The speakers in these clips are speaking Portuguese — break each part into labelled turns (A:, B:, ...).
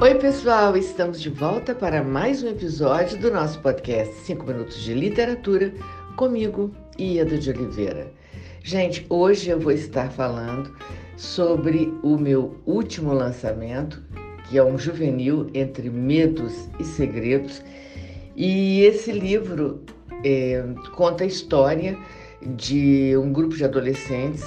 A: Oi, pessoal, estamos de volta para mais um episódio do nosso podcast 5 Minutos de Literatura, comigo, Ieda de Oliveira. Gente, hoje eu vou estar falando sobre o meu último lançamento, que é um juvenil entre medos e segredos. E esse livro é, conta a história de um grupo de adolescentes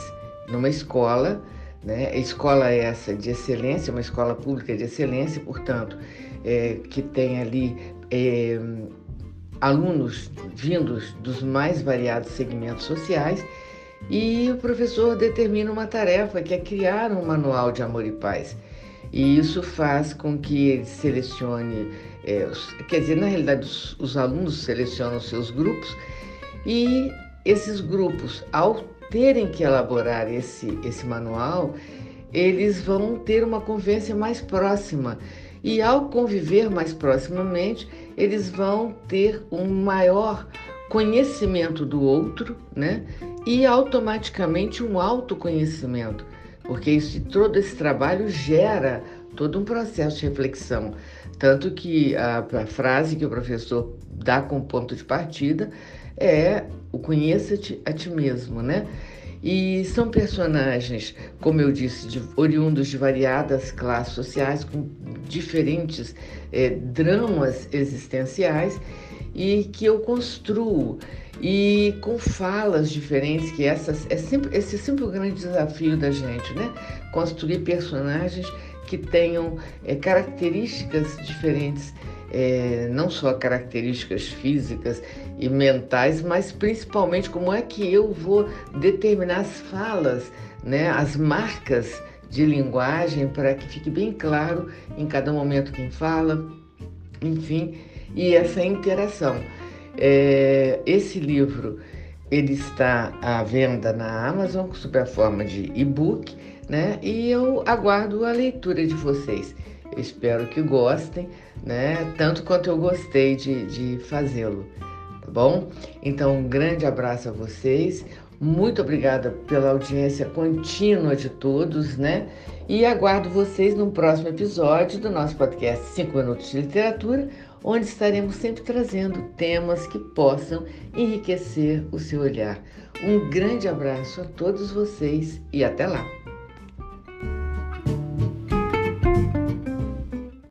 A: numa escola né? Escola essa de excelência, uma escola pública de excelência, portanto, é, que tem ali é, alunos vindos dos mais variados segmentos sociais, e o professor determina uma tarefa que é criar um manual de amor e paz. E isso faz com que ele selecione, é, quer dizer, na realidade, os, os alunos selecionam seus grupos e esses grupos, ao terem que elaborar esse, esse manual, eles vão ter uma convivência mais próxima. E ao conviver mais proximamente, eles vão ter um maior conhecimento do outro, né? E automaticamente um autoconhecimento, porque isso, todo esse trabalho gera todo um processo de reflexão. Tanto que a, a frase que o professor dá como ponto de partida é o conheça-te a ti mesmo, né? E são personagens, como eu disse, de, oriundos de variadas classes sociais, com diferentes é, dramas existenciais e que eu construo e com falas diferentes, que essas é sempre esse é sempre o grande desafio da gente, né? Construir personagens que tenham é, características diferentes é, não só características físicas e mentais, mas principalmente como é que eu vou determinar as falas, né, as marcas de linguagem para que fique bem claro em cada momento quem fala, enfim, e essa interação. É, esse livro ele está à venda na Amazon sob a forma de e-book, né? E eu aguardo a leitura de vocês. Espero que gostem, né? Tanto quanto eu gostei de, de fazê-lo, tá bom? Então, um grande abraço a vocês. Muito obrigada pela audiência contínua de todos, né? E aguardo vocês no próximo episódio do nosso podcast 5 Minutos de Literatura, onde estaremos sempre trazendo temas que possam enriquecer o seu olhar. Um grande abraço a todos vocês e até lá!